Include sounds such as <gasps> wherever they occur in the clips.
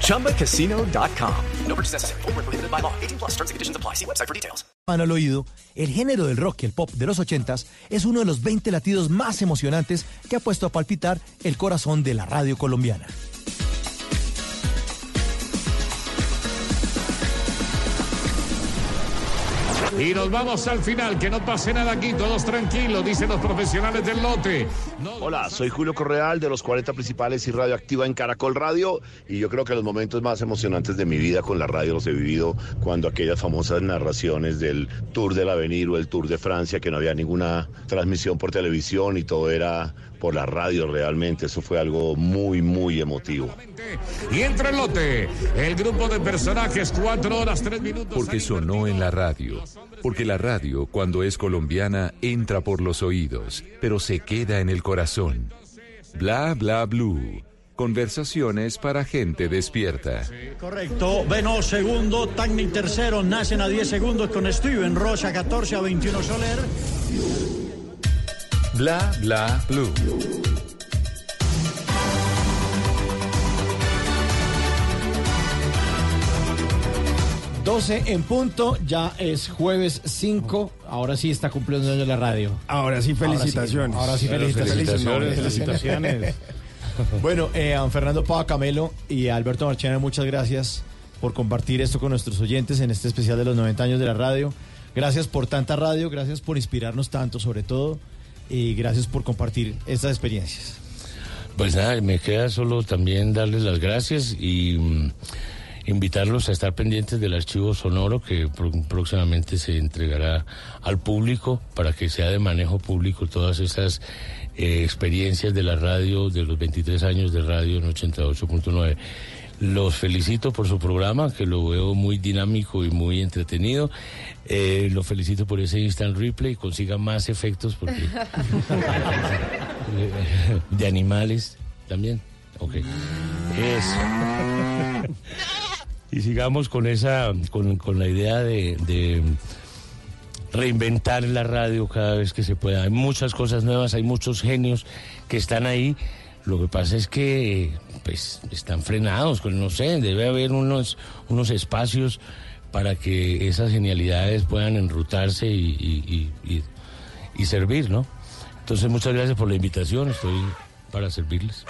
ChumbaCasino.com. No purchase necessary. Where prohibited by law. 18 plus terms and conditions apply. See website for details. Mano al oído, el género del rock y el pop de los ochentas es uno de los 20 latidos más emocionantes que ha puesto a palpitar el corazón de la radio colombiana. Y nos vamos al final, que no pase nada aquí, todos tranquilos, dicen los profesionales del lote. No- Hola, soy Julio Correal de los 40 principales y radioactiva en Caracol Radio y yo creo que los momentos más emocionantes de mi vida con la radio los he vivido cuando aquellas famosas narraciones del Tour del Avenir o el Tour de Francia que no había ninguna transmisión por televisión y todo era por la radio realmente, eso fue algo muy muy emotivo. Y entra el lote, el grupo de personajes, cuatro horas, tres minutos. Porque sonó en la radio. Porque la radio, cuando es colombiana, entra por los oídos, pero se queda en el corazón. Bla bla blue. Conversaciones para gente despierta. Correcto. Beno segundo, Tagni tercero, nacen a 10 segundos con Steven Rocha 14 a 21 Soler. Bla bla blue. 12 en punto, ya es jueves 5, ahora sí está cumpliendo año la radio. Ahora sí, felicitaciones. Ahora sí, felicitaciones. Felicitaciones. <laughs> Bueno, eh, a Fernando Pava Camelo y a Alberto Marchena, muchas gracias por compartir esto con nuestros oyentes en este especial de los 90 años de la radio. Gracias por tanta radio, gracias por inspirarnos tanto, sobre todo, y gracias por compartir estas experiencias. Pues nada, me queda solo también darles las gracias y mm, invitarlos a estar pendientes del archivo sonoro que próximamente se entregará al público para que sea de manejo público todas esas eh, experiencias de la radio, de los 23 años de radio en 88.9. Los felicito por su programa, que lo veo muy dinámico y muy entretenido. Eh, lo felicito por ese instant replay, consiga más efectos porque <laughs> de animales también. Ok. Eso. Y sigamos con esa, con, con la idea de, de reinventar la radio cada vez que se pueda. Hay muchas cosas nuevas, hay muchos genios que están ahí. Lo que pasa es que pues están frenados, con no sé, debe haber unos, unos espacios para que esas genialidades puedan enrutarse y- y- y servir, ¿no? Entonces, muchas gracias por la invitación, estoy para servirles.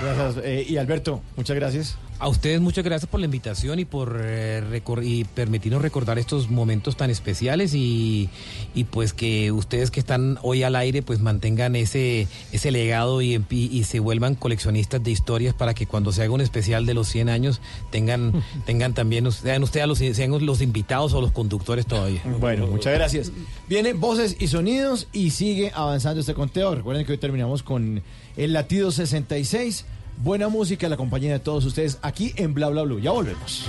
Gracias. eh, y Alberto, muchas gracias. A ustedes muchas gracias por la invitación y por eh, y permitirnos recordar estos momentos tan especiales y, y pues que ustedes que están hoy al aire pues mantengan ese ese legado y, y, se vuelvan coleccionistas de historias para que cuando se haga un especial de los 100 años tengan <laughs> tengan también sean ustedes los sean los invitados o los conductores todavía. Bueno, muchas gracias. Viene voces y sonidos y sigue avanzando este conteo. Recuerden que hoy terminamos con el latido 66. Buena música, la compañía de todos ustedes aquí en Bla Bla Blue. Ya volvemos.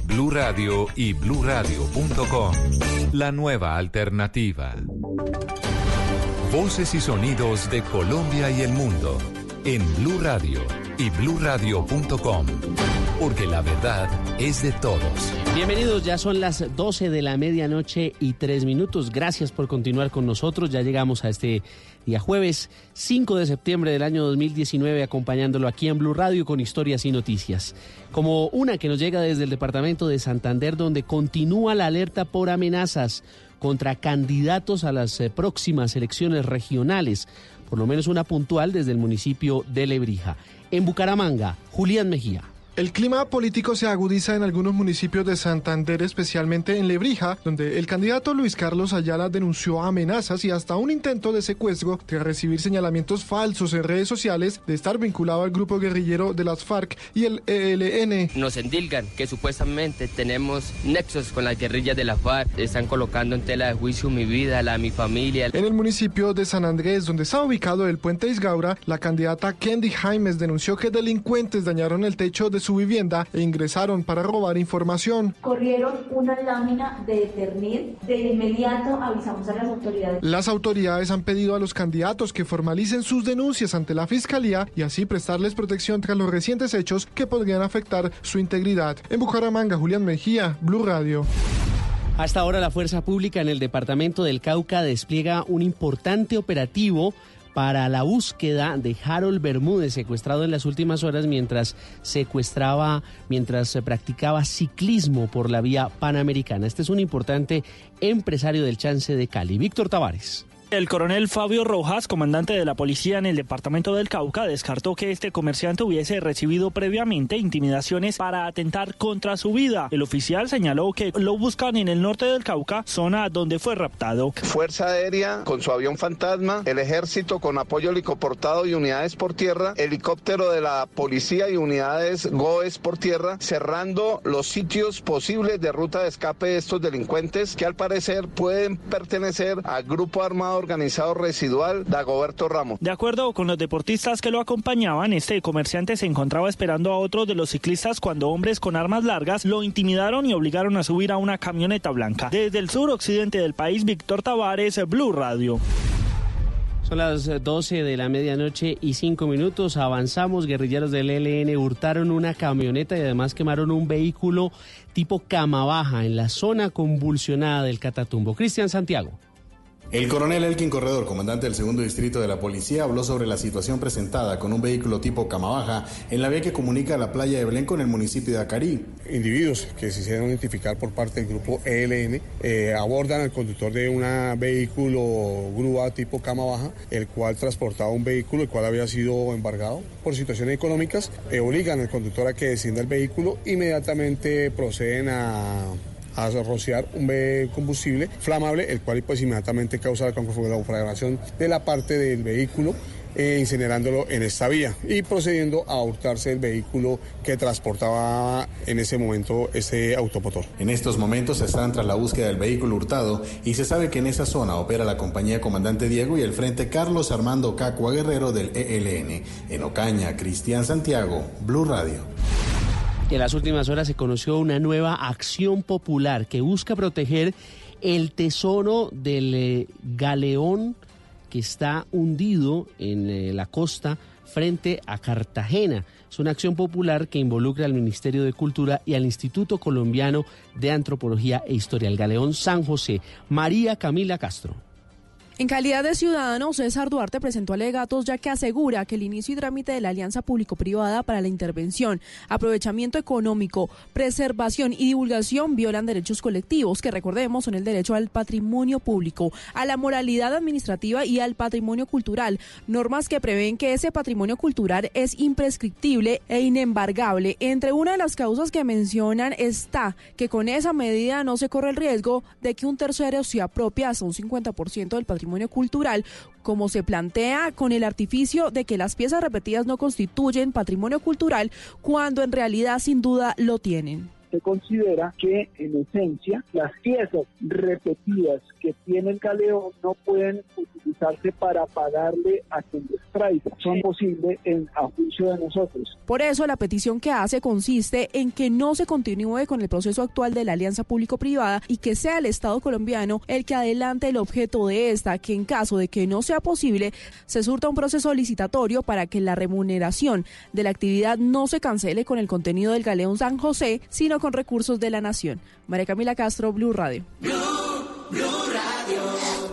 Blue Radio y bluradio.com. La nueva alternativa. Voces y sonidos de Colombia y el mundo en Blue Radio y bluradio.com. Porque la verdad es de todos. Bienvenidos, ya son las 12 de la medianoche y tres minutos. Gracias por continuar con nosotros. Ya llegamos a este día jueves 5 de septiembre del año 2019 acompañándolo aquí en Blue Radio con historias y noticias. Como una que nos llega desde el departamento de Santander donde continúa la alerta por amenazas contra candidatos a las eh, próximas elecciones regionales, por lo menos una puntual desde el municipio de Lebrija. En Bucaramanga, Julián Mejía. El clima político se agudiza en algunos municipios de Santander, especialmente en Lebrija, donde el candidato Luis Carlos Ayala denunció amenazas y hasta un intento de secuestro tras recibir señalamientos falsos en redes sociales de estar vinculado al grupo guerrillero de las FARC y el ELN. Nos endilgan que supuestamente tenemos nexos con las guerrillas de la FARC, están colocando en tela de juicio mi vida, la de mi familia. En el municipio de San Andrés, donde está ubicado el puente Isgaura, la candidata Candy Jaimes denunció que delincuentes dañaron el techo de su vivienda e ingresaron para robar información. Corrieron una lámina de Eternit. De inmediato avisamos a las autoridades. Las autoridades han pedido a los candidatos que formalicen sus denuncias ante la fiscalía y así prestarles protección tras los recientes hechos que podrían afectar su integridad. En Bucaramanga, Julián Mejía, Blue Radio. Hasta ahora la Fuerza Pública en el departamento del Cauca despliega un importante operativo para la búsqueda de Harold Bermúdez, secuestrado en las últimas horas mientras secuestraba, mientras se practicaba ciclismo por la vía panamericana. Este es un importante empresario del chance de Cali, Víctor Tavares. El coronel Fabio Rojas, comandante de la policía en el departamento del Cauca, descartó que este comerciante hubiese recibido previamente intimidaciones para atentar contra su vida. El oficial señaló que lo buscan en el norte del Cauca, zona donde fue raptado. Fuerza Aérea con su avión fantasma, el ejército con apoyo helicoportado y unidades por tierra, helicóptero de la policía y unidades GOES por tierra, cerrando los sitios posibles de ruta de escape de estos delincuentes que al parecer pueden pertenecer al grupo armado organizado residual Dagoberto Ramos. De acuerdo con los deportistas que lo acompañaban, este comerciante se encontraba esperando a otro de los ciclistas cuando hombres con armas largas lo intimidaron y obligaron a subir a una camioneta blanca. Desde el sur occidente del país, Víctor Tavares, Blue Radio. Son las 12 de la medianoche y 5 minutos. Avanzamos. Guerrilleros del ELN hurtaron una camioneta y además quemaron un vehículo tipo cama baja en la zona convulsionada del Catatumbo. Cristian Santiago. El coronel Elkin Corredor, comandante del segundo distrito de la policía, habló sobre la situación presentada con un vehículo tipo cama baja en la vía que comunica la playa de Belén con el municipio de Acarí. Individuos que se hicieron identificar por parte del grupo ELN eh, abordan al conductor de un vehículo grúa tipo cama baja, el cual transportaba un vehículo el cual había sido embargado por situaciones económicas, eh, obligan al conductor a que descienda el vehículo, inmediatamente proceden a a rociar un combustible flamable, el cual pues inmediatamente causa la conflagración de la parte del vehículo. Eh, incinerándolo en esta vía y procediendo a hurtarse el vehículo que transportaba en ese momento ese automotor. En estos momentos están tras la búsqueda del vehículo hurtado y se sabe que en esa zona opera la compañía Comandante Diego y el Frente Carlos Armando Cacua Guerrero del ELN. En Ocaña, Cristian Santiago, Blue Radio. En las últimas horas se conoció una nueva acción popular que busca proteger el tesoro del eh, galeón que está hundido en eh, la costa frente a Cartagena. Es una acción popular que involucra al Ministerio de Cultura y al Instituto Colombiano de Antropología e Historia, el Galeón San José. María Camila Castro. En calidad de ciudadano, César Duarte presentó alegatos ya que asegura que el inicio y trámite de la alianza público-privada para la intervención, aprovechamiento económico, preservación y divulgación violan derechos colectivos, que recordemos son el derecho al patrimonio público, a la moralidad administrativa y al patrimonio cultural, normas que prevén que ese patrimonio cultural es imprescriptible e inembargable. Entre una de las causas que mencionan está que con esa medida no se corre el riesgo de que un tercero se apropie hasta un 50% del patrimonio cultural, como se plantea con el artificio de que las piezas repetidas no constituyen patrimonio cultural, cuando en realidad sin duda lo tienen. Usted considera que en esencia las piezas repetidas que tiene el galeón no pueden utilizarse para pagarle a quien les traiga. Son posibles en a juicio de nosotros. Por eso la petición que hace consiste en que no se continúe con el proceso actual de la alianza público-privada y que sea el Estado colombiano el que adelante el objeto de esta, que en caso de que no sea posible, se surta un proceso licitatorio para que la remuneración de la actividad no se cancele con el contenido del galeón San José, sino con recursos de la nación. María Camila Castro, Blue Radio.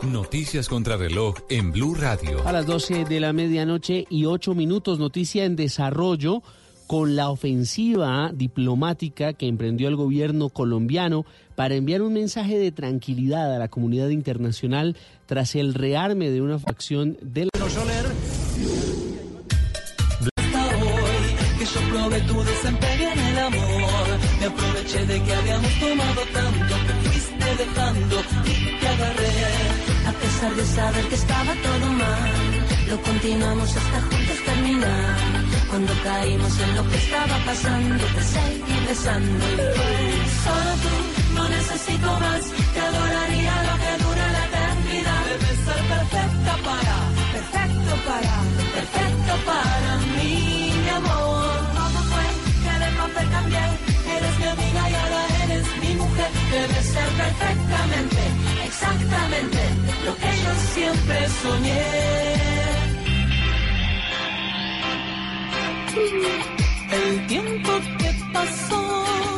Noticias contra reloj en Blue Radio. A las 12 de la medianoche y 8 minutos, noticia en desarrollo con la ofensiva diplomática que emprendió el gobierno colombiano para enviar un mensaje de tranquilidad a la comunidad internacional tras el rearme de una facción del... que yo probé tu desempeño en el amor. De que habíamos tomado tanto, que fuiste dejando y te agarré. A pesar de saber que estaba todo mal, lo continuamos hasta juntos terminar. Cuando caímos en lo que estaba pasando, te seguí besando y Solo tú, no necesito más, te adoraría lo que dura la eternidad. Debes ser perfecta para, perfecto para, perfecto para mí, mi amor. ¿Cómo fue que de papel cambié? Eres mi amiga y ahora eres mi mujer. Debes ser perfectamente, exactamente lo que yo siempre soñé. El tiempo que pasó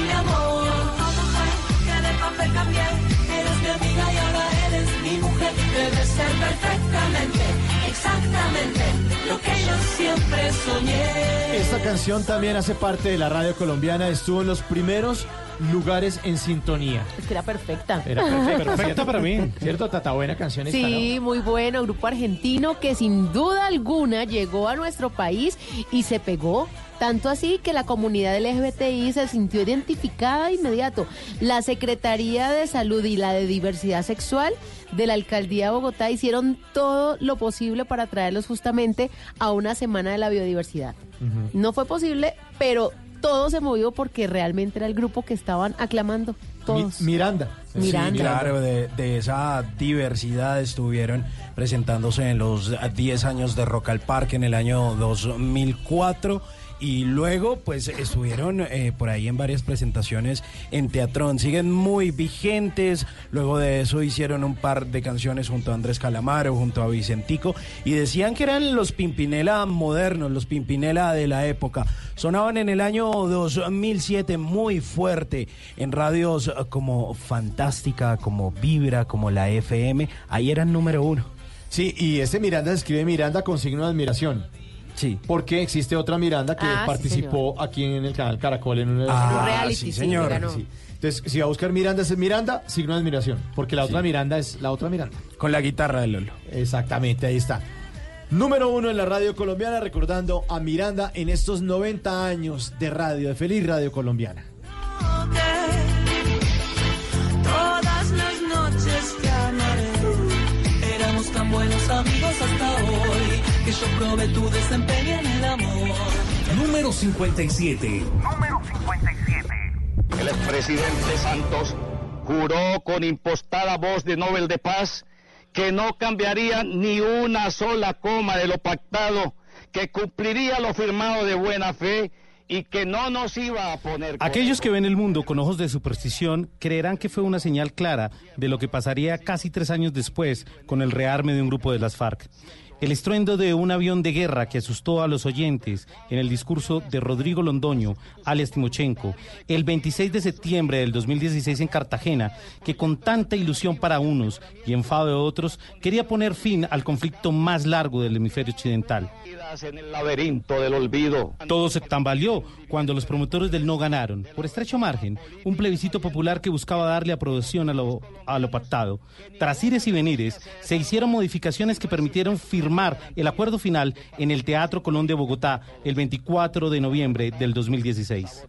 que de papel cambié? Eres mi amiga y ahora eres mi mujer. Debes ser perfectamente, exactamente lo que yo siempre soñé. Esta canción también hace parte de la radio colombiana, estuvo en los primeros lugares en sintonía. Es que era perfecta. Era perfecta, perfecta para mí, <laughs> ¿cierto? Tata, buena canción esta, Sí, muy bueno, grupo argentino que sin duda alguna llegó a nuestro país y se pegó. Tanto así que la comunidad LGBTI se sintió identificada de inmediato. La Secretaría de Salud y la de Diversidad Sexual de la Alcaldía de Bogotá hicieron todo lo posible para traerlos justamente a una semana de la biodiversidad. No fue posible, pero todo se movió porque realmente era el grupo que estaban aclamando. Todos. Miranda. Miranda. Sí, claro, de, de esa diversidad estuvieron presentándose en los 10 años de Rock al Parque en el año 2004 y luego pues estuvieron eh, por ahí en varias presentaciones en Teatrón, siguen muy vigentes, luego de eso hicieron un par de canciones junto a Andrés Calamaro, junto a Vicentico y decían que eran los Pimpinela modernos, los Pimpinela de la época, sonaban en el año 2007 muy fuerte en radios eh, como Fantástica, como Vibra, como la FM, ahí eran número uno. Sí, y este Miranda escribe Miranda con signo de admiración. Sí. Porque existe otra Miranda que Ah, sí, participó aquí en el canal Caracol en una de las- Ah, Un reality, sí, señor. Sí. Entonces, si va a buscar Miranda, es Miranda, signo de admiración. Porque la otra Miranda es la otra Miranda. Con la guitarra de Lolo. Exactamente, ahí está. Número uno en la radio colombiana, recordando a Miranda en estos 90 años de radio, de feliz radio colombiana. Todas que yo probé tu desempeño en el amor. Número 57. El expresidente Santos juró con impostada voz de Nobel de Paz que no cambiaría ni una sola coma de lo pactado, que cumpliría lo firmado de buena fe y que no nos iba a poner... Aquellos que ven el mundo con ojos de superstición creerán que fue una señal clara de lo que pasaría casi tres años después con el rearme de un grupo de las FARC. El estruendo de un avión de guerra que asustó a los oyentes en el discurso de Rodrigo Londoño, alias Timochenko, el 26 de septiembre del 2016 en Cartagena, que con tanta ilusión para unos y enfado de otros, quería poner fin al conflicto más largo del hemisferio occidental. En el laberinto del olvido. Todo se tambaleó cuando los promotores del no ganaron, por estrecho margen, un plebiscito popular que buscaba darle aprobación a lo, a lo pactado. Tras ires y venires, se hicieron modificaciones que permitieron firmar el acuerdo final en el Teatro Colón de Bogotá el 24 de noviembre del 2016.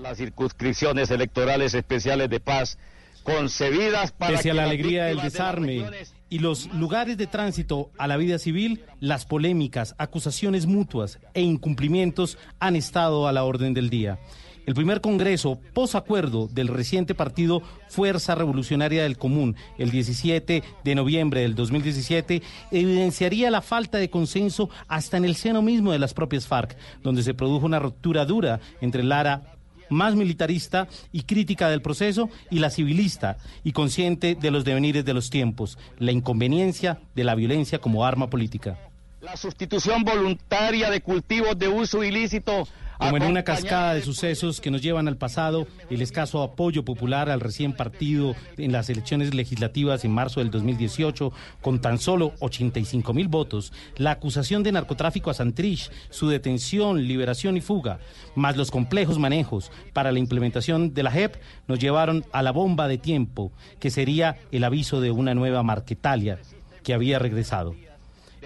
Las circunscripciones electorales especiales de paz concebidas para Pese a la alegría del de desarme y los lugares de tránsito a la vida civil, las polémicas, acusaciones mutuas e incumplimientos han estado a la orden del día. El primer congreso posacuerdo del reciente partido Fuerza Revolucionaria del Común, el 17 de noviembre del 2017, evidenciaría la falta de consenso hasta en el seno mismo de las propias FARC, donde se produjo una ruptura dura entre Lara más militarista y crítica del proceso y la civilista y consciente de los devenires de los tiempos, la inconveniencia de la violencia como arma política. La sustitución voluntaria de cultivos de uso ilícito Como en una cascada de sucesos que nos llevan al pasado, el escaso apoyo popular al recién partido en las elecciones legislativas en marzo del 2018, con tan solo 85 mil votos, la acusación de narcotráfico a Santrich, su detención, liberación y fuga, más los complejos manejos para la implementación de la JEP, nos llevaron a la bomba de tiempo, que sería el aviso de una nueva Marquetalia que había regresado.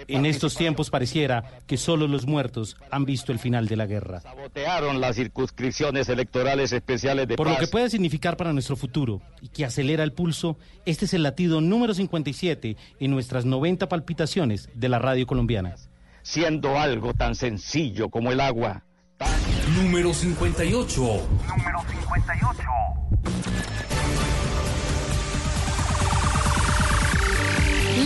En estos tiempos pareciera que solo los muertos han visto el final de la guerra. sabotearon las circunscripciones electorales especiales de Por paz. lo que puede significar para nuestro futuro y que acelera el pulso, este es el latido número 57 en nuestras 90 palpitaciones de la radio colombiana. Siendo algo tan sencillo como el agua. Número 58. Número 58.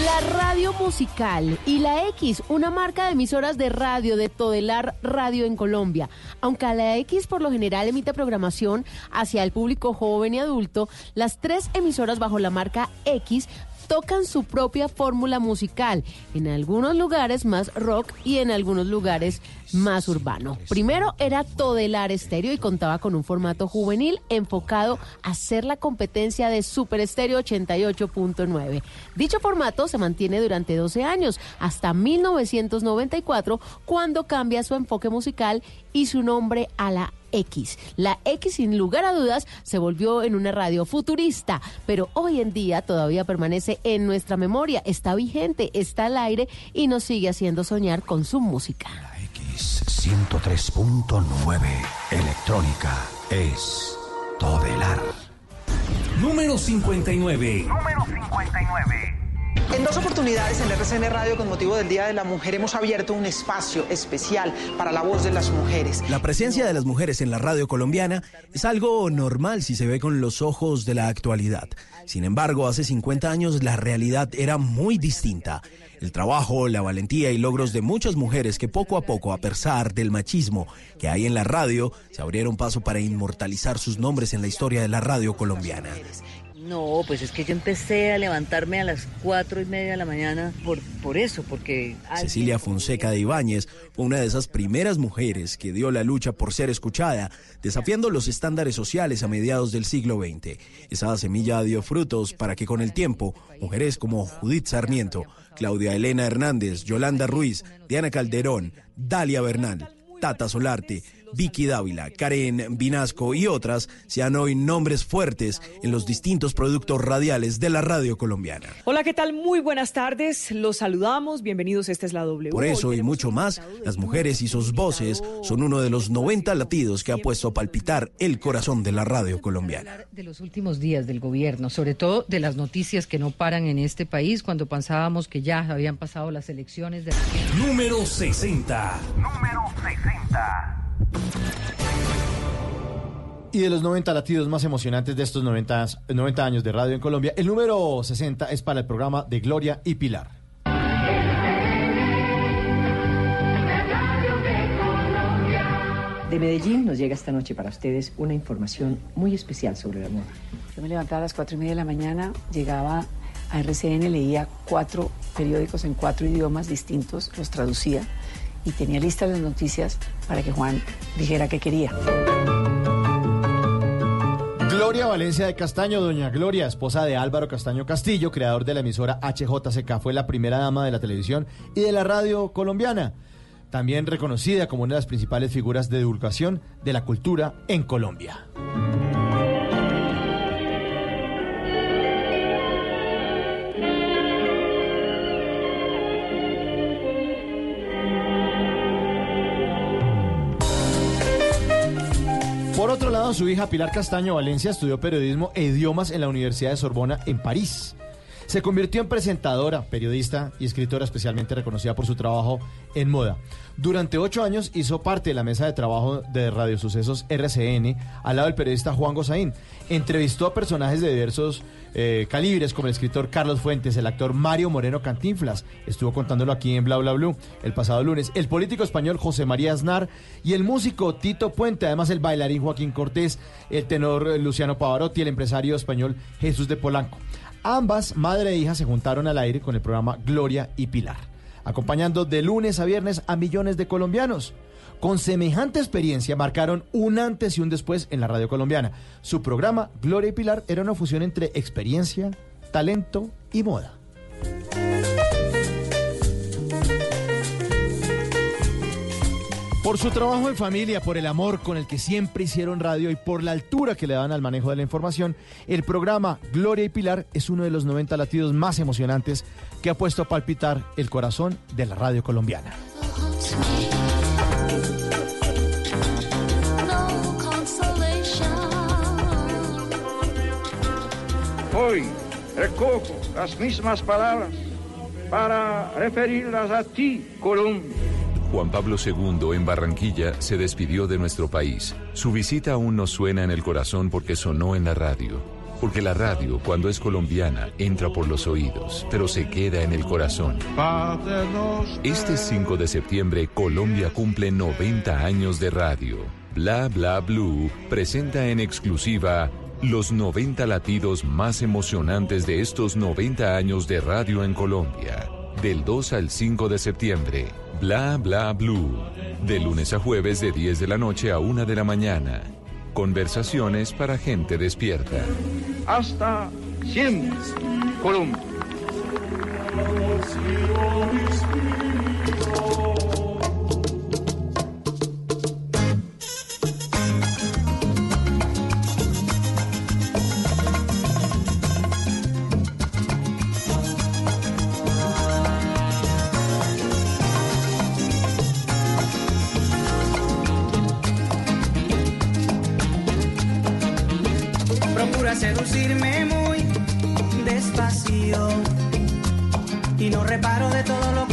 La radio musical y la X, una marca de emisoras de radio de Todelar Radio en Colombia. Aunque la X por lo general emite programación hacia el público joven y adulto, las tres emisoras bajo la marca X tocan su propia fórmula musical, en algunos lugares más rock y en algunos lugares más urbano. Primero era Todelar Estéreo y contaba con un formato juvenil enfocado a ser la competencia de Super Estéreo 88.9. Dicho formato se mantiene durante 12 años, hasta 1994, cuando cambia su enfoque musical y su nombre a la X. La X, sin lugar a dudas, se volvió en una radio futurista, pero hoy en día todavía permanece en nuestra memoria, está vigente, está al aire y nos sigue haciendo soñar con su música. 103.9 Electrónica es Todelar. Número 59. Número 59. En dos oportunidades en RCN Radio con motivo del Día de la Mujer hemos abierto un espacio especial para la voz de las mujeres. La presencia de las mujeres en la radio colombiana es algo normal si se ve con los ojos de la actualidad. Sin embargo, hace 50 años la realidad era muy distinta. El trabajo, la valentía y logros de muchas mujeres que poco a poco, a pesar del machismo que hay en la radio, se abrieron paso para inmortalizar sus nombres en la historia de la radio colombiana. No, pues es que yo empecé a levantarme a las cuatro y media de la mañana por, por eso, porque... Cecilia Fonseca de Ibáñez fue una de esas primeras mujeres que dio la lucha por ser escuchada, desafiando los estándares sociales a mediados del siglo XX. Esa semilla dio frutos para que con el tiempo, mujeres como Judith Sarmiento, Claudia Elena Hernández, Yolanda Ruiz, Diana Calderón, Dalia Bernal, Tata Solarte, Vicky Dávila, Karen Vinasco y otras sean hoy nombres fuertes en los distintos productos radiales de la radio colombiana. Hola, ¿qué tal? Muy buenas tardes. Los saludamos. Bienvenidos. Esta es la W. Por eso y mucho más, las mujeres y sus voces son uno de los 90 latidos que ha puesto a palpitar el corazón de la radio colombiana. de los últimos días del gobierno, sobre todo de las noticias que no paran en este país cuando pensábamos que ya habían pasado las elecciones de Número 60. Número 60. Y de los 90 latidos más emocionantes de estos 90, 90 años de radio en Colombia, el número 60 es para el programa de Gloria y Pilar. De Medellín nos llega esta noche para ustedes una información muy especial sobre la moda. Yo me levantaba a las cuatro y media de la mañana, llegaba a RCN, leía cuatro periódicos en cuatro idiomas distintos, los traducía y tenía listas las noticias para que Juan dijera qué quería. Gloria Valencia de Castaño, doña Gloria, esposa de Álvaro Castaño Castillo, creador de la emisora HJCK, fue la primera dama de la televisión y de la radio colombiana. También reconocida como una de las principales figuras de divulgación de la cultura en Colombia. Otro lado, su hija Pilar Castaño Valencia estudió periodismo e idiomas en la Universidad de Sorbona en París. Se convirtió en presentadora, periodista y escritora especialmente reconocida por su trabajo en moda. Durante ocho años hizo parte de la mesa de trabajo de Radio Sucesos RCN al lado del periodista Juan Gozaín. Entrevistó a personajes de diversos eh, calibres como el escritor Carlos Fuentes, el actor Mario Moreno Cantinflas, estuvo contándolo aquí en Bla Bla Blue el pasado lunes, el político español José María Aznar y el músico Tito Puente, además el bailarín Joaquín Cortés, el tenor Luciano Pavarotti, el empresario español Jesús de Polanco. Ambas, madre e hija, se juntaron al aire con el programa Gloria y Pilar, acompañando de lunes a viernes a millones de colombianos. Con semejante experiencia marcaron un antes y un después en la radio colombiana. Su programa Gloria y Pilar era una fusión entre experiencia, talento y moda. Por su trabajo en familia, por el amor con el que siempre hicieron radio y por la altura que le dan al manejo de la información, el programa Gloria y Pilar es uno de los 90 latidos más emocionantes que ha puesto a palpitar el corazón de la radio colombiana. Hoy recojo las mismas palabras para referirlas a ti, Colombia. Juan Pablo II en Barranquilla se despidió de nuestro país. Su visita aún nos suena en el corazón porque sonó en la radio. Porque la radio, cuando es colombiana, entra por los oídos, pero se queda en el corazón. Este 5 de septiembre, Colombia cumple 90 años de radio. Bla Bla Blue presenta en exclusiva los 90 latidos más emocionantes de estos 90 años de radio en Colombia. Del 2 al 5 de septiembre, Bla Bla Blue. De lunes a jueves de 10 de la noche a 1 de la mañana. Conversaciones para gente despierta. Hasta siempre, Colombia. Y no reparo de todo lo que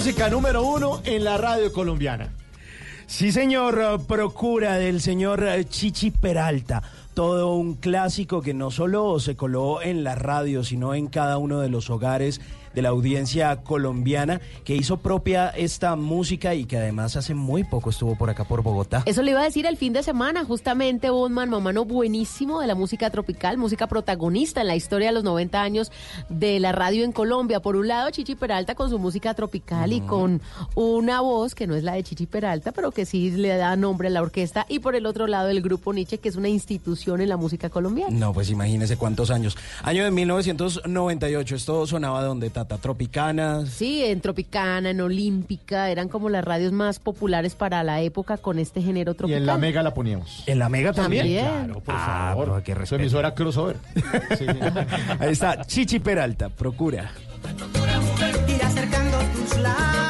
Música número uno en la radio colombiana. Sí, señor, eh, procura del señor eh, Chichi Peralta. todo un clásico que no solo se coló en la radio, sino en cada uno de los hogares de la audiencia colombiana, que hizo propia esta música y que además hace muy poco estuvo por acá por Bogotá. Eso le iba a decir el fin de semana, justamente hubo un mamano buenísimo de la música tropical, música protagonista en la historia de los 90 años de la radio en Colombia. Por un lado, Chichi Peralta con su música tropical y con una voz que no es la de Chichi Peralta, pero que sí le da nombre a la orquesta. Y por el otro lado, el grupo Nietzsche, que es una institución en la música colombiana. No, pues imagínese cuántos años. Año de 1998, esto sonaba donde Tata Tropicana. Sí, en Tropicana, en Olímpica, eran como las radios más populares para la época con este género Y tropical. en la Mega la poníamos. ¿En la Mega también? También. Claro, por Ah, favor. pero qué Su emisora crossover. <laughs> Ahí está, Chichi Peralta, procura. Ir acercando tus labios,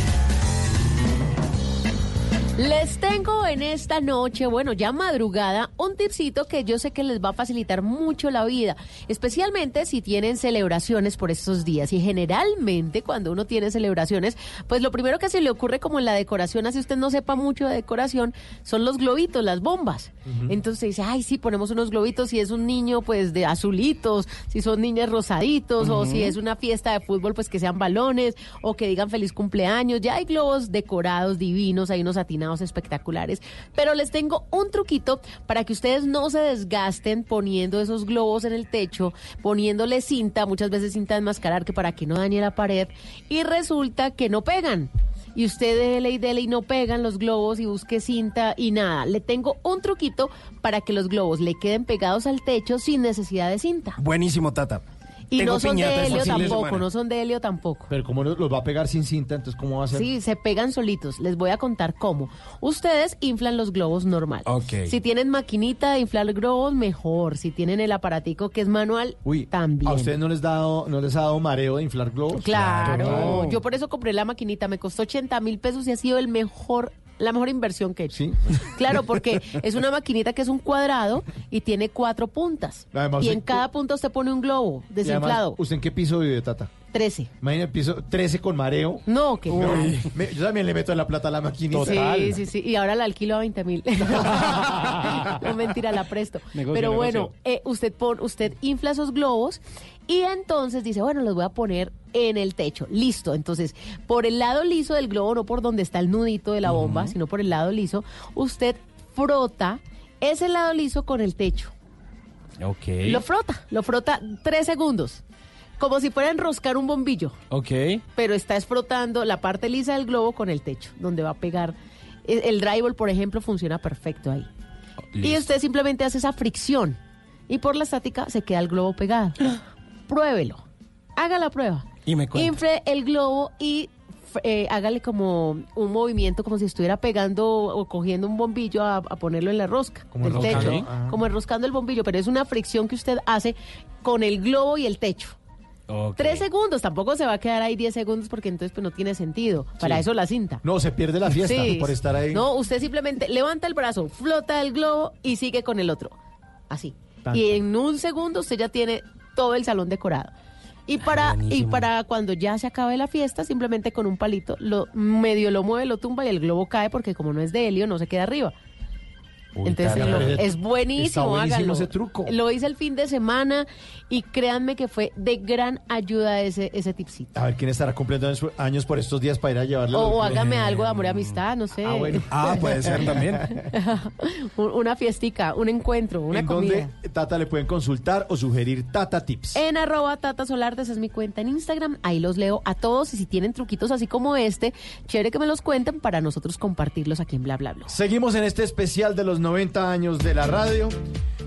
Les tengo en esta noche, bueno, ya madrugada, un tipcito que yo sé que les va a facilitar mucho la vida, especialmente si tienen celebraciones por estos días. Y generalmente cuando uno tiene celebraciones, pues lo primero que se le ocurre como en la decoración, así usted no sepa mucho de decoración, son los globitos, las bombas. Entonces dice, ay, sí, ponemos unos globitos, si es un niño, pues de azulitos, si son niñas rosaditos, o si es una fiesta de fútbol, pues que sean balones, o que digan feliz cumpleaños. Ya hay globos decorados divinos, hay unos atinados espectaculares. Pero les tengo un truquito para que ustedes no se desgasten poniendo esos globos en el techo, poniéndole cinta, muchas veces cinta de enmascarar, que para que no dañe la pared, y resulta que no pegan y usted dele y dele y no pegan los globos y busque cinta y nada. Le tengo un truquito para que los globos le queden pegados al techo sin necesidad de cinta. Buenísimo, Tata. Y Tengo no son piñata de helio tampoco, no son de helio tampoco. Pero como los va a pegar sin cinta, entonces ¿cómo va a ser? Sí, se pegan solitos. Les voy a contar cómo. Ustedes inflan los globos normal. Ok. Si tienen maquinita de inflar globos, mejor. Si tienen el aparatico que es manual, Uy, también. ¿a ustedes no les, dado, no les ha dado mareo de inflar globos? Claro. Yo por eso compré la maquinita. Me costó 80 mil pesos y ha sido el mejor, la mejor inversión que he hecho. Claro, <laughs> porque es una maquinita que es un cuadrado y tiene cuatro puntas. Además, y en cada punta usted pone un globo desinflado. ¿Usted en qué piso vive, Tata? 13. Imagínate, piso 13 con mareo. No, que me- yo también le meto la plata a la maquinita. Sí, sí, sí. Y ahora la alquilo a 20 mil. <laughs> no, mentira, la presto. Negocio, Pero bueno, eh, usted, pon, usted infla esos globos y entonces dice, bueno, los voy a poner en el techo. Listo. Entonces, por el lado liso del globo, no por donde está el nudito de la bomba, sino por el lado liso, usted frota ese lado liso con el techo. Ok. Lo frota, lo frota tres segundos. Como si fuera a enroscar un bombillo Ok. pero estás frotando la parte lisa del globo con el techo, donde va a pegar. El, el drywall, por ejemplo, funciona perfecto ahí. Y usted simplemente hace esa fricción y por la estática se queda el globo pegado. <gasps> <gasps> Pruébelo. Haga la prueba. Y me cuenta. Infle el globo y eh, hágale como un movimiento como si estuviera pegando o cogiendo un bombillo a, a ponerlo en la rosca Como del enroscando. techo. Ah. Como enroscando el bombillo, pero es una fricción que usted hace con el globo y el techo. Tres segundos, tampoco se va a quedar ahí diez segundos porque entonces pues no tiene sentido. Para Sí. eso la cinta. No, se pierde la fiesta Sí. por estar ahí. No, usted simplemente levanta el brazo, flota el globo y sigue con el otro. Así. Tanto. Y en un segundo usted ya tiene todo el salón decorado. Y para, y para cuando ya se acabe la fiesta, simplemente con un palito, lo medio lo mueve, lo tumba y el globo cae porque como no es de helio, no se queda arriba. Entonces lo- es buenísimo, buenísimo háganlo. ese truco. Lo hice el fin de semana y créanme que fue de gran ayuda ese, ese tipcito. A ver quién estará cumpliendo años- por estos días para ir a llevarle. O, o hágame algo de amor y amistad, no sé. Ah, bueno. Ah, puede ser <laughs> también. Un- una fiestica, un encuentro, una ¿En comida. dónde Tata le pueden consultar o sugerir Tata Tips? En arroba Tata Solartes es mi cuenta en Instagram. Ahí los leo a todos y si tienen truquitos así como este, chévere que me los cuenten para nosotros compartirlos aquí en Bla Bla Bla. Seguimos en este especial de los 90 años de la radio.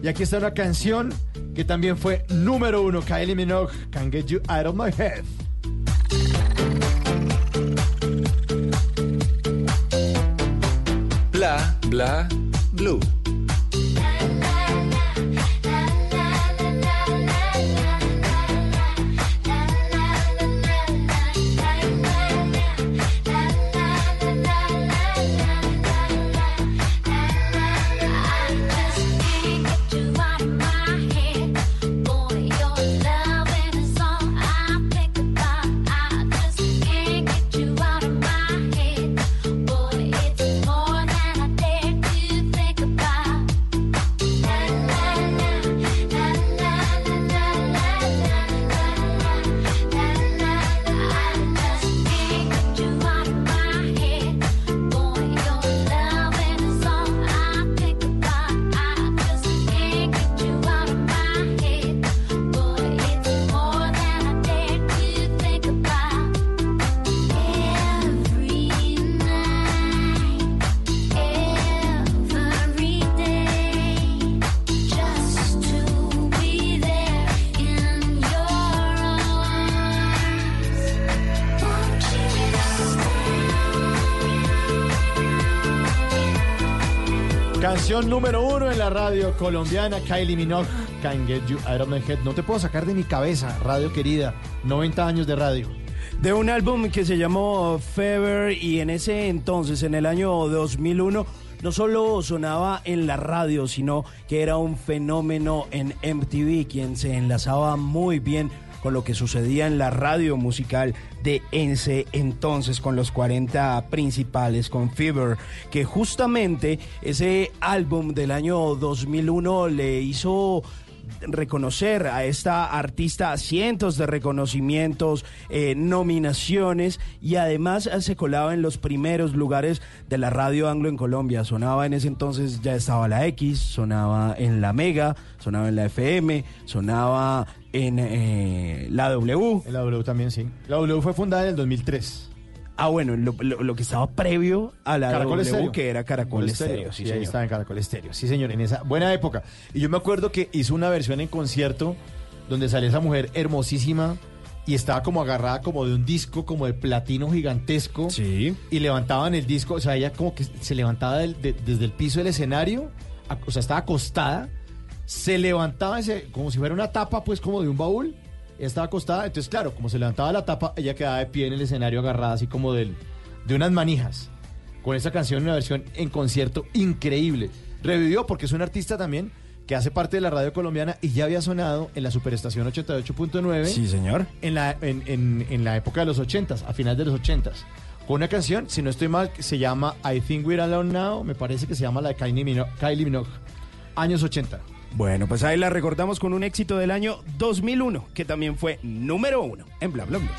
Y aquí está una canción que también fue número uno, Kylie Minogue, Can't Get You Out of My Head. Bla, bla, blue. Número uno en la radio colombiana, Kylie Minogue, Can't Get You Out of My Head. No te puedo sacar de mi cabeza, radio querida. 90 años de radio. de un álbum que se llamó Fever y en ese entonces, en el año 2001, no solo sonaba en la radio, sino que era un fenómeno en MTV, quien se enlazaba muy bien con lo que sucedía en la radio musical de ese entonces con los 40 principales, con Fever, que justamente ese álbum del año 2001 le hizo reconocer a esta artista cientos de reconocimientos, eh, nominaciones y además se colaba en los primeros lugares de la radio anglo en Colombia. Sonaba en ese entonces, ya estaba la X, sonaba en la Mega, sonaba en la FM, sonaba en eh, la W. En la W también, sí. La W fue fundada en el 2003. Ah, bueno, lo, lo- lo que estaba previo a la Caracol W, Estéreo. que era Caracol Estéreo. Sí, sí, ahí estaba en Caracol Estéreo. Sí, señor, en esa buena época. Y yo me acuerdo que hizo una versión en concierto donde salía esa mujer hermosísima y estaba como agarrada como de un disco como de platino gigantesco. Sí. Y levantaban el disco, o sea, ella como que se levantaba del- de- desde el piso del escenario, a- o sea, estaba acostada, se levantaba ese, como si fuera una tapa, pues como de un baúl. Ella estaba acostada, entonces claro, como se levantaba la tapa, ella quedaba de pie en el escenario agarrada así como del, de unas manijas. Con esa canción, una versión en concierto increíble. Revivió porque es un artista también que hace parte de la radio colombiana y ya había sonado en la Superestación 88.9. Sí, señor. En la, en, en- en la época de los 80s, a finales de los 80s. Con una canción, si no estoy mal, que se llama I Think We're Alone Now. Me parece que se llama la de Kylie Minogue. Kylie Minogue años 80. Bueno, pues ahí la recordamos con un éxito del año 2001, que también fue número uno en Bla Bla Bla.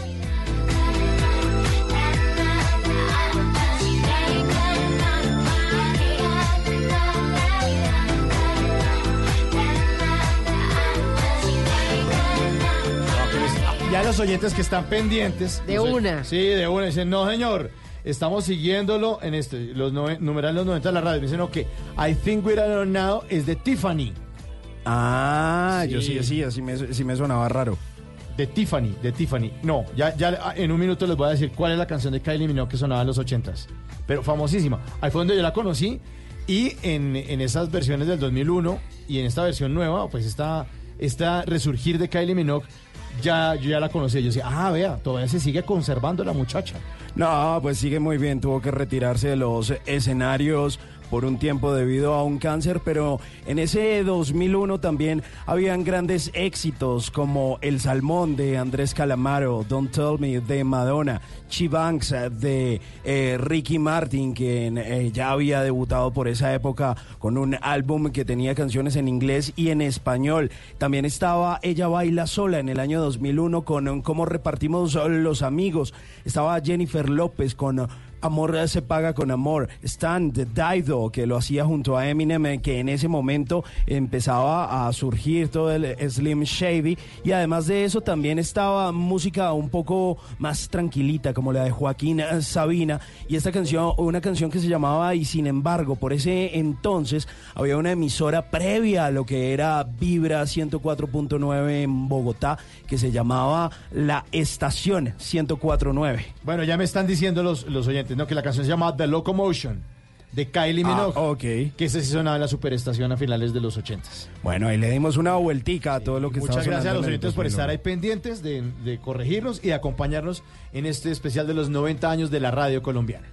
Ya los oyentes que están pendientes. De no sé, una. Sí, de una. Dicen, no, señor. Estamos siguiéndolo en este, los nove- numerales los 90 de la radio. Me dicen, ok, I think we're alone now es de Tiffany. Ah, yo Sí. sí, sí, así me, sí me sonaba raro. De Tiffany, de Tiffany. No, ya, ya en un minuto les voy a decir cuál es la canción de Kylie Minogue que sonaba en los 80s. Pero famosísima. Ahí fue donde yo la conocí. Y en, en esas versiones del 2001 y en esta versión nueva, pues esta, esta resurgir de Kylie Minogue, ya, yo ya la conocí. Yo decía, ah, vea, todavía se sigue conservando la muchacha. No, pues sigue muy bien, tuvo que retirarse de los escenarios por un tiempo debido a un cáncer, pero en ese 2001 también habían grandes éxitos como El Salmón de Andrés Calamaro, Don't Tell Me de Madonna, Chibanks de eh, Ricky Martin, quien eh, ya había debutado por esa época con un álbum que tenía canciones en inglés y en español. También estaba Ella Baila Sola en el año 2001 con Cómo repartimos los amigos. Estaba Jennifer López con Amor se paga con amor. Stan de Dido, que lo hacía junto a Eminem, eh, que en ese momento empezaba a surgir todo el Slim Shady. Y además de eso, también estaba música un poco más tranquilita, como la de Joaquín eh, Sabina. Y esta canción, una canción que se llamaba Y sin embargo, por ese entonces había una emisora previa a lo que era Vibra 104.9 en Bogotá, que se llamaba La Estación 104.9. Bueno, ya me están diciendo los, los oyentes, ¿no? Que la canción se llama The Locomotion de Kylie Ah, Minogue. ok. Que ese sí sonaba en la superestación a finales de los 80s. Bueno, ahí le dimos una vueltica a todo lo que Muchas estaba gracias a los oyentes por 2001. estar ahí pendientes de, de corregirnos y de acompañarnos en este especial de los 90 años de la radio colombiana.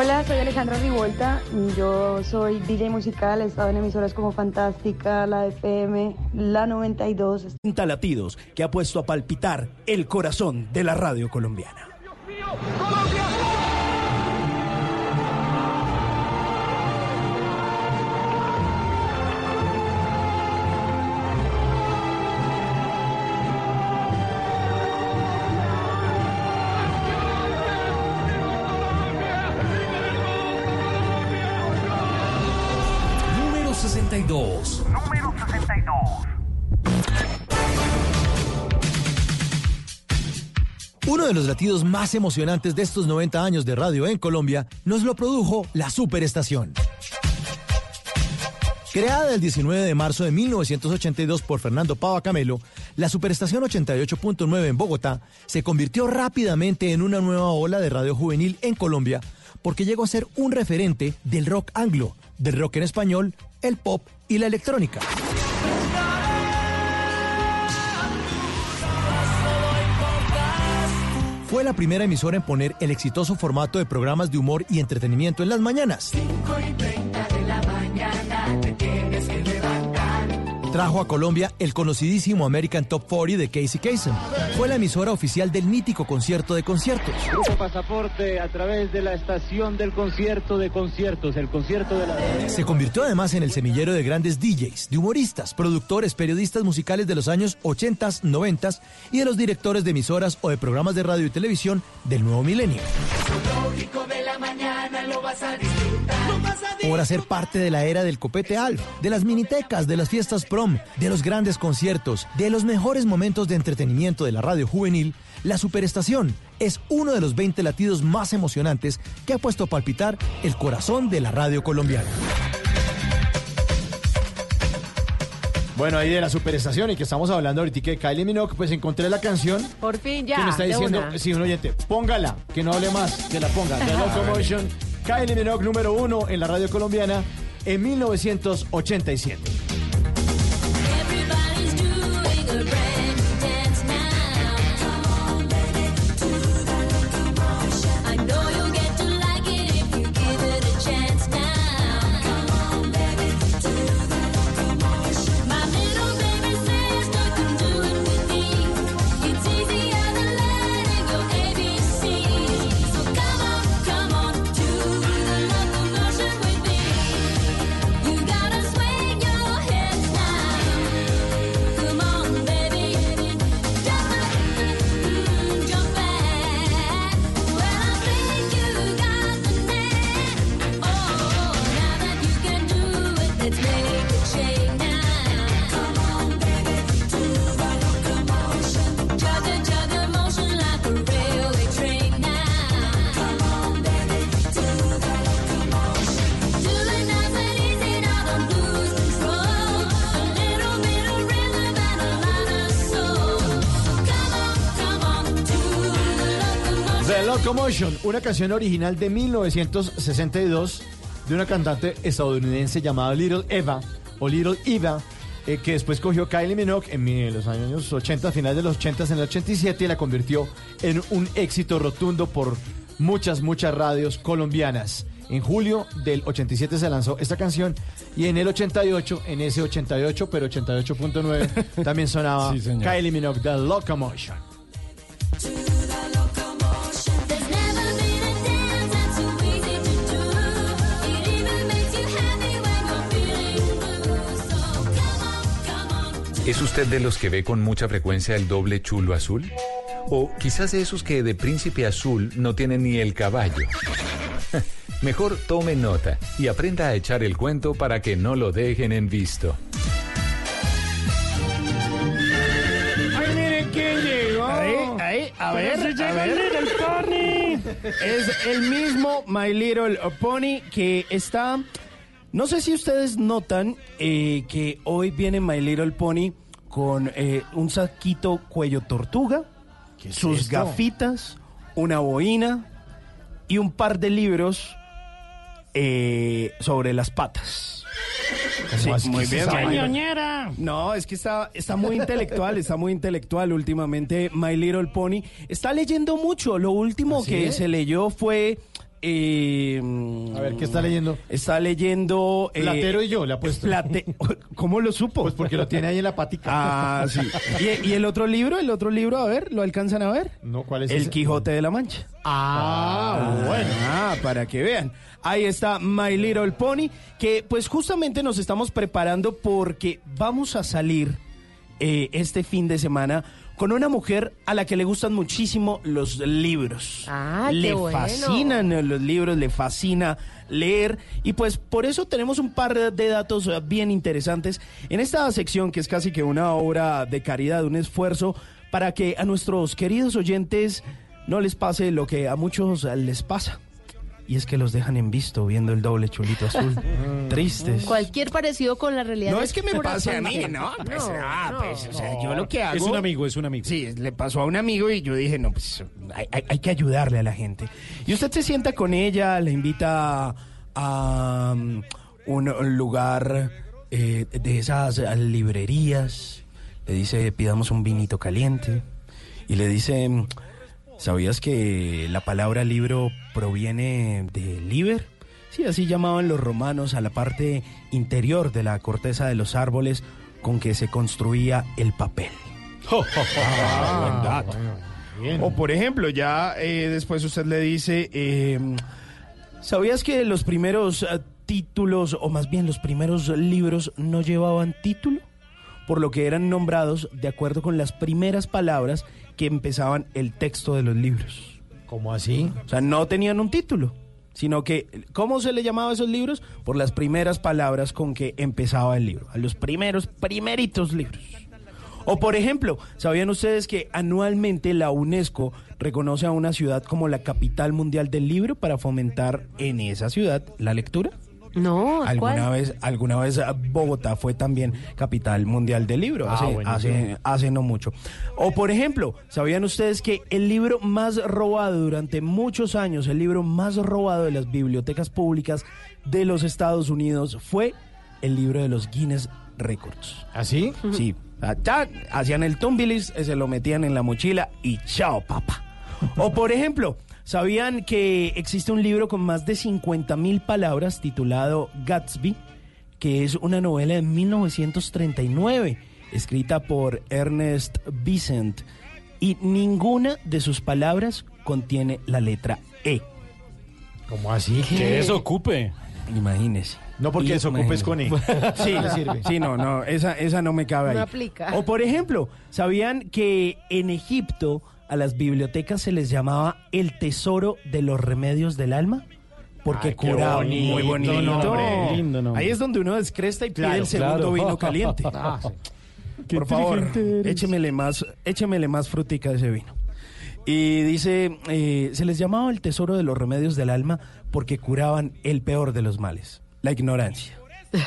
Hola, soy Alejandra Rivolta. Yo soy DJ musical. He estado en emisoras como Fantástica, la FM, la 92. 30 latidos que ha puesto a palpitar el corazón de la radio colombiana. 62. Número 62. Uno de los latidos más emocionantes de estos 90 años de radio en Colombia nos lo produjo la Superestación. Creada el 19 de marzo de 1982 por Fernando Pava Camelo, la Superestación 88.9 en Bogotá se convirtió rápidamente en una nueva ola de radio juvenil en Colombia porque llegó a ser un referente del rock anglo, del rock en español, el pop y la electrónica. Fue la primera emisora en poner el exitoso formato de programas de humor y entretenimiento en las mañanas. Trajo a Colombia el conocidísimo American Top 40 de Casey Kasem. Fue la emisora oficial del mítico concierto de conciertos. Grupo Pasaporte a través de la estación del concierto de conciertos, el concierto de la... Se convirtió además en el semillero de grandes DJs, de humoristas, productores, periodistas musicales de los años 80, 90 y de los directores de emisoras o de programas de radio y televisión del nuevo milenio. de la mañana lo vas a. Por ser parte de la era del copete alf, de las minitecas, de las fiestas prom, de los grandes conciertos, de los mejores momentos de entretenimiento de la radio juvenil, la Superestación es uno de los 20 latidos más emocionantes que ha puesto a palpitar el corazón de la radio colombiana. Bueno, ahí de la superestación y que estamos hablando ahorita de Kylie Minogue, pues encontré la canción Por fin ya. que me está de diciendo, sí, un oyente, póngala, que no hable más, que la ponga. The <laughs> Locomotion, Kylie Minogue número uno en la radio colombiana en 1987. Locomotion. Una canción original de 1962 de una cantante estadounidense llamada Little Eva o Little Eva, eh, que después cogió Kylie Minogue en los años 80, finales de los 80 en el 87 y la convirtió en un éxito rotundo por muchas, muchas radios colombianas. En julio del 87 se lanzó esta canción y en el 88, en ese 88, pero 88.9, <laughs> también sonaba Sí. Kylie Minogue, The Locomotion. ¿Es usted de los que ve con mucha frecuencia el doble chulo azul? O quizás de esos que de príncipe azul no tienen ni el caballo. <laughs> Mejor tome nota y aprenda a echar el cuento para que no lo dejen en visto. Ay, miren quién llegó. Ahí, ahí, a ver, a el Little Pony. Es el mismo My Little Pony que está. No sé si ustedes notan eh, que hoy viene My Little Pony con eh, un saquito cuello tortuga, es sus esto? gafitas, una boina y un par de libros eh, sobre las patas. Sí, así muy bien. no, es que está, está muy intelectual, está muy intelectual últimamente My Little Pony. Está leyendo mucho. Lo último ¿Ah, sí? que se leyó fue... eh, A ver, ¿qué está leyendo? Está leyendo... eh, Platero y yo, le apuesto. Plate- <laughs> ¿Cómo lo supo? Pues porque lo tiene ahí en la patica. Ah, sí. <laughs> ¿Y, y el otro libro? ¿El otro libro? A ver, ¿lo alcanzan a ver? No, ¿cuál es El ese? Quijote de la Mancha. Ah, bueno. Ah, para que vean. Ahí está My Little Pony, que pues justamente nos estamos preparando porque vamos a salir eh, este fin de semana con una mujer a la que le gustan muchísimo los libros. Ah, qué le bueno. fascinan los libros, le fascina leer y pues por eso tenemos un par de datos eh, bien interesantes en esta sección que es casi que una obra de caridad, un esfuerzo para que a nuestros queridos oyentes no les pase lo que a muchos les pasa. Y es que los dejan en visto viendo el doble chulito azul. <laughs> Tristes. Cualquier parecido con la realidad. No es que me pase a mí. ¿no? Pues, ah, no, pues, o sea, yo lo que hago... Es un amigo, es un amigo. Sí, le pasó a un amigo y yo dije, no, pues hay, hay- hay que ayudarle a la gente. Y usted se sienta con ella, le invita a um, un lugar eh, de esas eh, librerías, le dice, pidamos un vinito caliente, y le dice, ¿sabías que la palabra libro proviene de liber? Sí, así llamaban los romanos a la parte interior de la corteza de los árboles con que se construía el papel. <laughs> Ah, buen dato. O por ejemplo, ya eh, después usted le dice, eh, ¿sabías que los primeros eh, títulos, o más bien los primeros libros, no llevaban título? Por lo que eran nombrados de acuerdo con las primeras palabras que empezaban el texto de los libros. ¿Cómo así? O sea, no tenían un título, sino que, ¿cómo se le llamaba a esos libros? Por las primeras palabras con que empezaba el libro, a los primeros, primeritos libros. O por ejemplo, ¿sabían ustedes que anualmente la UNESCO reconoce a una ciudad como la capital mundial del libro para fomentar en esa ciudad la lectura? No, ¿Alguna ¿cuál? vez, alguna vez ah, Bogotá fue también capital mundial del libro, Ah, hace, hace, hace no mucho. O por ejemplo, ¿sabían ustedes que el libro más robado durante muchos años, el libro más robado de las bibliotecas públicas de los Estados Unidos fue el libro de los Guinness Records? ¿Así? Sí. Ah, Hacían el tumbilis, eh, se lo metían en la mochila y chao, papá. O por ejemplo, ¿sabían que existe un libro con más de 50 mil palabras titulado Gatsby, que es una novela de 1939, escrita por Ernest Vicent, y ninguna de sus palabras contiene la letra E? ¿Cómo así? Que eso ocupe. Imagínese. No porque desocupes con E. Sí, No sirve. sí, no, no, esa, esa no me cabe ahí. No aplica. O por ejemplo, ¿sabían que en Egipto a las bibliotecas se les llamaba el tesoro de los remedios del alma? Porque Ay, curaba bonito muy bonito. nombre, lindo nombre. Ahí es donde uno descresta y pide Claro, el segundo claro. vino caliente. <laughs> Ah, sí. Por favor, échemele más, échemele más frutica a ese vino. Y dice, eh, se les llamaba el tesoro de los remedios del alma porque curaban el peor de los males, la ignorancia. <laughs>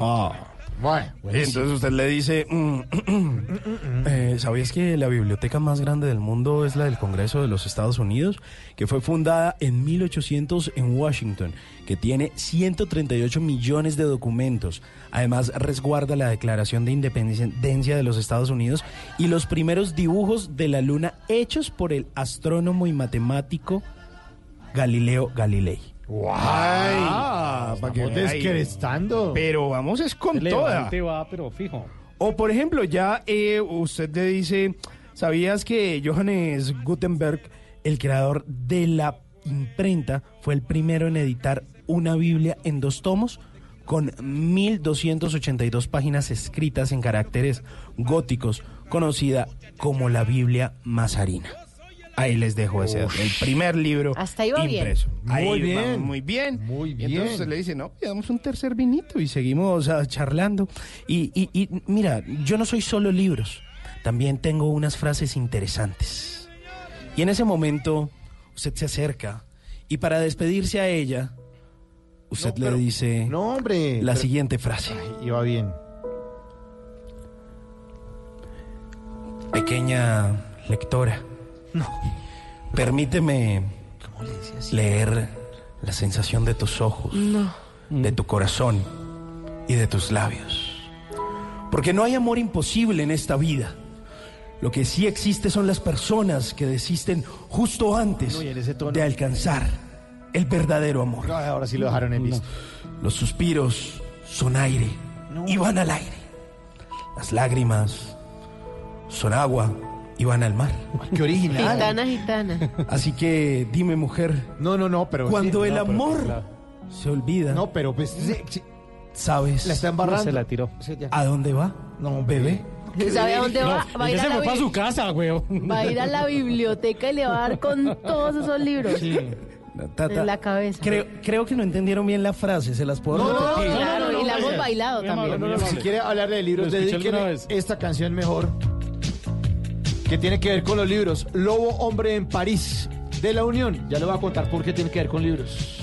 Ah. Bueno, Entonces usted le dice, mm, <clears throat> eh, ¿sabías que la biblioteca más grande del mundo es la del Congreso de los Estados Unidos? Que fue fundada en 1800 en Washington, que tiene 138 millones de documentos. Además, resguarda la Declaración de Independencia de los Estados Unidos y los primeros dibujos de la luna hechos por el astrónomo y matemático Galileo Galilei. Ah, para que estamos vea ahí. descrestando. Pero vamos es con toda. va, pero fijo. O por ejemplo, ya eh, usted le dice, ¿sabías que Johannes Gutenberg, el creador de la imprenta, fue el primero en editar una Biblia en dos tomos? Con 1282 páginas escritas en caracteres góticos, conocida como la Biblia Mazarina. Ahí les dejo ese el primer libro Hasta ahí va bien. impreso. Muy Ahí va bien. muy bien. Muy Y bien. entonces le dice, no, pidamos un tercer vinito y seguimos ah, charlando. Y, y- y, mira, yo no soy solo libros, también tengo unas frases interesantes. Y en ese momento usted se acerca y para despedirse a ella, usted No, le pero- dice No, hombre. la pero- siguiente frase. Ay, iba bien. Pequeña lectora, permíteme leer la sensación de tus ojos, de tu corazón y de tus labios. Porque no hay amor imposible en esta vida. Lo que sí existe son las personas que desisten justo antes No, de alcanzar el verdadero amor. No, ahora sí lo dejaron en visto. Los suspiros son aire y van al aire. Las lágrimas son agua y van al mar. Qué original. Gitana, gitana. Así que dime, mujer, No, no, no, pero. cuando sí, el no, pero- amor claro. se olvida, No, pero pues. sí, sí, ¿sabes la está embarrando. Se la tiró. Sí, a dónde va? No, bebé. ¿Sabe a dónde va? Va a ir a se la fue para su casa, weón. Va a ir a la biblioteca y le va a dar con todos esos libros Tata, en la cabeza. creo, creo que no entendieron bien la frase, se las puedo No, repetir. Claro, y la hemos no, bailado también. No, no, si quiere hablar de libros, dedíquele esta canción mejor. Que tiene que ver con los libros. Lobo Hombre en París, de la Unión. Ya le voy a contar por qué tiene que ver con libros.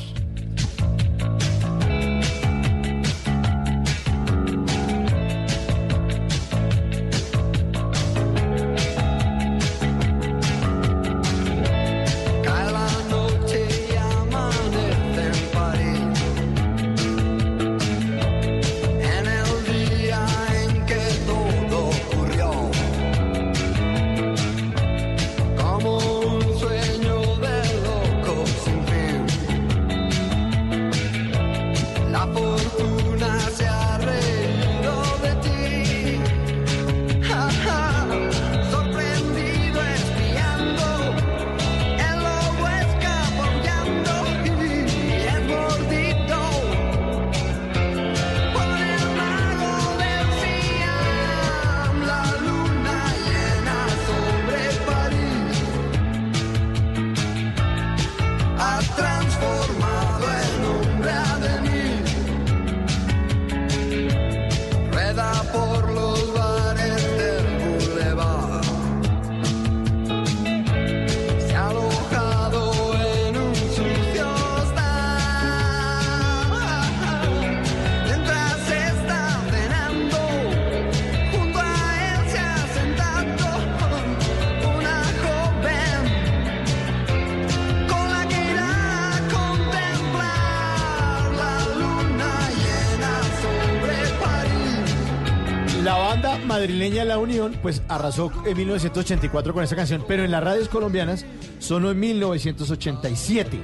Pues arrasó en 1984 con esta canción, pero en las radios colombianas sonó en 1987.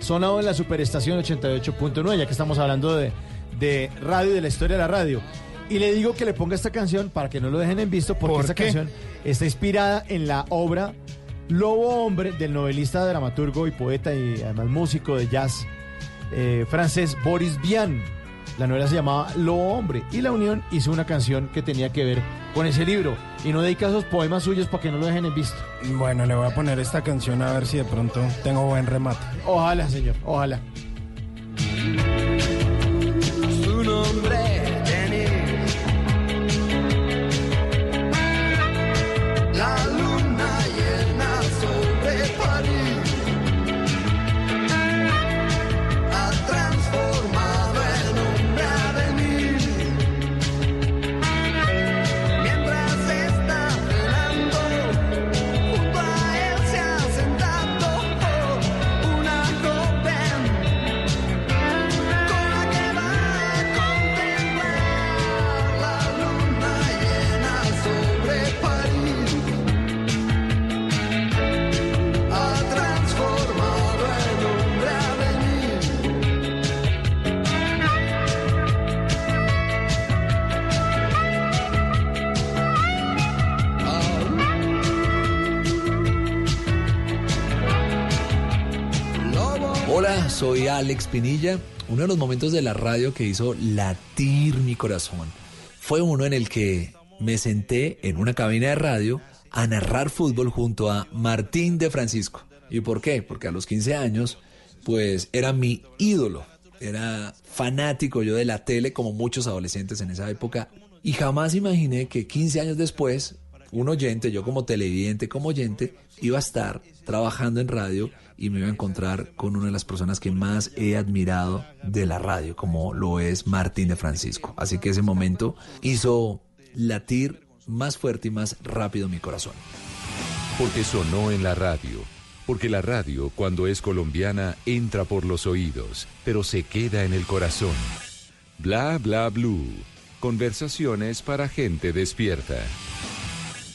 Sonado en la superestación 88.9, ya que estamos hablando de, de radio y de la historia de la radio. Y le digo que le ponga esta canción para que no lo dejen en visto, porque ¿Por esta qué? canción está inspirada en la obra Lobo Hombre del novelista, dramaturgo y poeta y además músico de jazz eh, francés Boris Vian. La novela se llamaba Lobo Hombre y La Unión hizo una canción que tenía que ver con ese libro y no dedica esos poemas suyos para que no lo dejen en visto. Bueno, le voy a poner esta canción a ver si de pronto tengo buen remate. Ojalá, señor, ojalá. Su nombre Alex Pinilla. Uno de los momentos de la radio que hizo latir mi corazón fue uno en el que me senté en una cabina de radio a narrar fútbol junto a Martín de Francisco. ¿Y por qué? Porque a los 15 años, pues era mi ídolo. Era fanático yo de la tele, como muchos adolescentes en esa época. Y jamás imaginé que 15 años después, un oyente, yo como televidente, como oyente, iba a estar trabajando en radio y me iba a encontrar con una de las personas que más he admirado de la radio, como lo es Martín de Francisco. Así que ese momento hizo latir más fuerte y más rápido mi corazón. Porque sonó en la radio. Porque la radio, cuando es colombiana, entra por los oídos, pero se queda en el corazón. Bla bla blue. Conversaciones para gente despierta.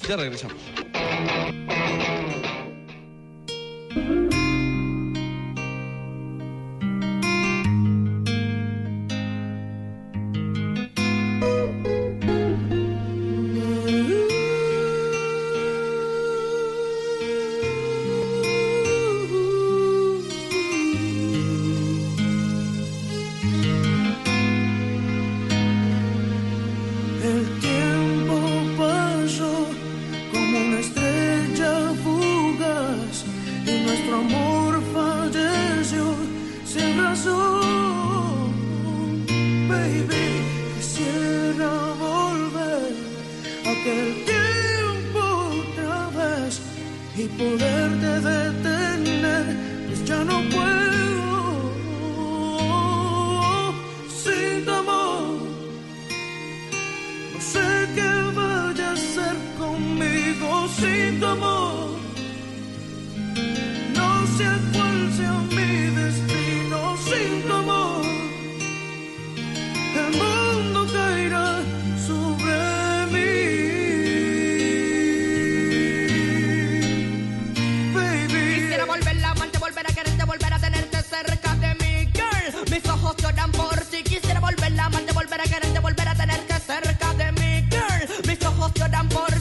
Ya regresamos. A amarte, volver a quererte, volver a tenerte cerca de mí, girl. Mis ojos lloran por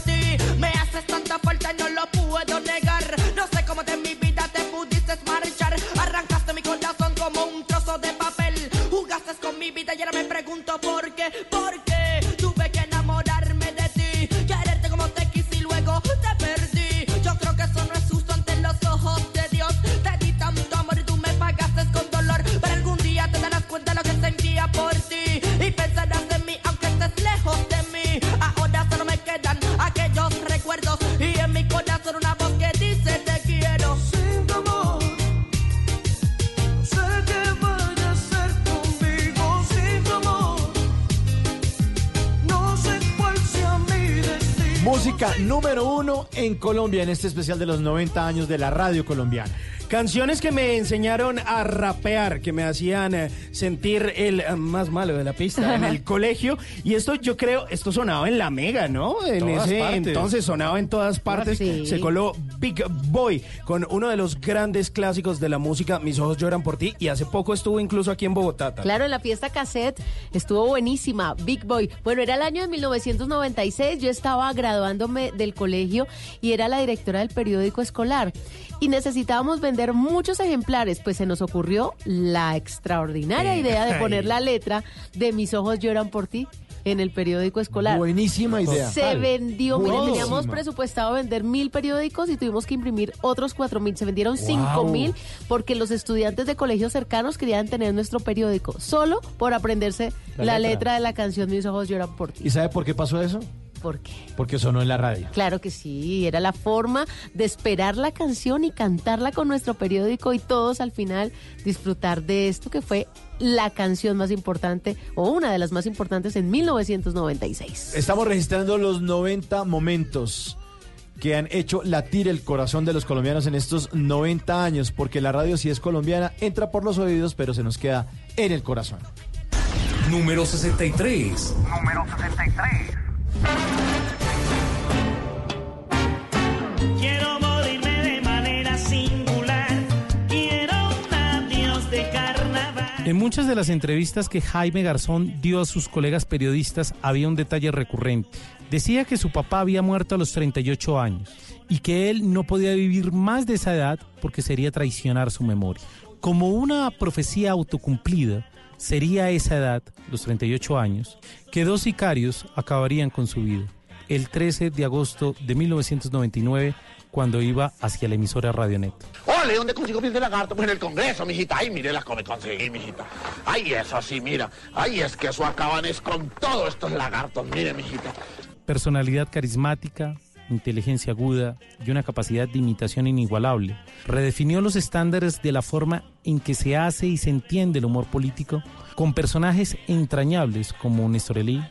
en Colombia en este especial de los 90 años de la radio colombiana. Canciones que me enseñaron a rapear, que me hacían eh, sentir el eh, más malo de la pista en el <laughs> colegio. Y esto yo creo, esto sonaba en la mega, ¿no? En Todas ese partes. entonces sonaba en todas partes. Sí. Se coló Big Boy con uno de los grandes clásicos de la música, Mis ojos lloran por ti. Y hace poco estuvo incluso aquí en Bogotá. Tata. Claro, en la fiesta cassette estuvo buenísima, Big Boy. Bueno, era el año de 1996, yo estaba graduándome del colegio y era la directora del periódico escolar. Y necesitábamos vender muchos ejemplares, pues se nos ocurrió la extraordinaria idea de poner la letra de Mis ojos lloran por ti en el periódico escolar. Buenísima idea. Se vendió, mire, Buenísima. teníamos presupuestado vender mil periódicos y tuvimos que imprimir otros cuatro mil. Se vendieron cinco mil porque los estudiantes de colegios cercanos querían tener nuestro periódico solo por aprenderse La la, letra. letra. de la canción Mis ojos lloran por ti. ¿Y sabe por qué pasó eso? ¿Por qué? Porque sonó en la radio. Claro que sí, era la forma de esperar la canción y cantarla con nuestro periódico y todos al final disfrutar de esto que fue la canción más importante o una de las más importantes en 1996. Estamos registrando los 90 momentos que han hecho latir el corazón de los colombianos en estos 90 años, porque la radio si es colombiana entra por los oídos, pero se nos queda en el corazón. Número 63. Número 63. En muchas de las entrevistas que Jaime Garzón dio a sus colegas periodistas había un detalle recurrente. Decía que su papá había muerto a los 38 años y que él no podía vivir más de esa edad porque sería traicionar su memoria. Como una profecía autocumplida, sería esa edad, los 38 años, que dos sicarios acabarían con su vida. El 13 de agosto de 1999, cuando iba hacia la emisora Radionet. Ole, ¿dónde consigo piel de lagarto? Pues en el Congreso, mijita. Ay, mire las que me conseguí, mijita. Ay, eso sí, mira. Ay, es que eso acaban es con todos estos lagartos. Mire, mijita. personalidad carismática, inteligencia aguda y una capacidad de imitación inigualable. Redefinió los estándares de la forma en que se hace y se entiende el humor político con personajes entrañables como Néstor Elí,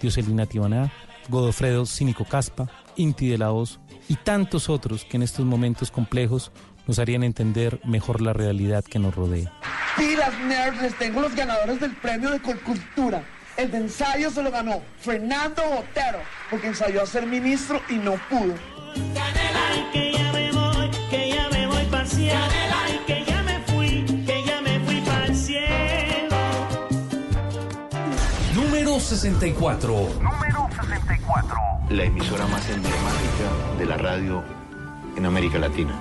Dioselina Tibaná, Godofredo Cínico Caspa, Inti de la Hoz y tantos otros que en estos momentos complejos nos harían entender mejor la realidad que nos rodea. Pilas nerds, les tengo los ganadores del premio de Colcultura. El de ensayo se lo ganó Fernando Botero, porque ensayó a ser ministro y no pudo. Que ya me voy, que ya me voy para cielo. Ay, que ya me fui, que ya me fui para el cielo. Número 64. Número 64. La emisora más emblemática de la radio en América Latina,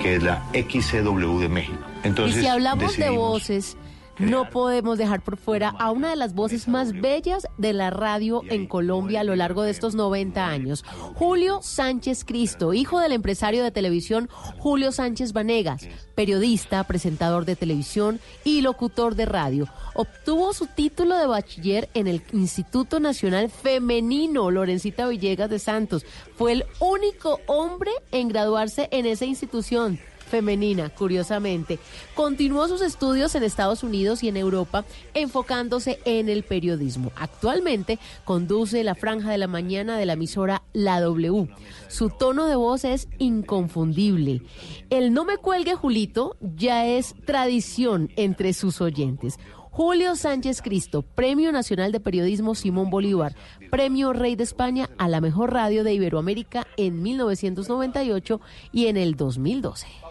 que es la XCW de México. Entonces, y si hablamos de voces, no podemos dejar por fuera a una de las voces más bellas de la radio en Colombia a lo largo de estos 90 años. Julio Sánchez Cristo, hijo del empresario de televisión Julio Sánchez Vanegas, periodista, presentador de televisión y locutor de radio. Obtuvo su título de bachiller en el Instituto Nacional Femenino Lorencita Villegas de Santos. Fue el único hombre en graduarse en esa institución femenina, curiosamente. Continuó sus estudios en Estados Unidos y en Europa, enfocándose en el periodismo. Actualmente conduce la franja de la mañana de la emisora La W. Su tono de voz es inconfundible. El no me cuelgue Julito ya es tradición entre sus oyentes. Julio Sánchez Cristo, Premio Nacional de Periodismo Simón Bolívar, Premio Rey de España a la mejor radio de Iberoamérica en 1998 y en el 2012.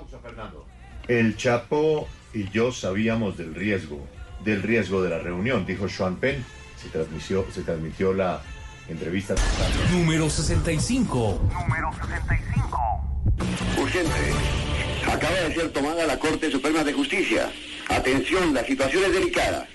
El Chapo y yo sabíamos del riesgo, del riesgo de la reunión, dijo Sean Penn. Se transmitió, se transmitió la entrevista. Número 65. Urgente. Acaba de ser tomada la Corte Suprema de Justicia. Atención, la situación es delicada.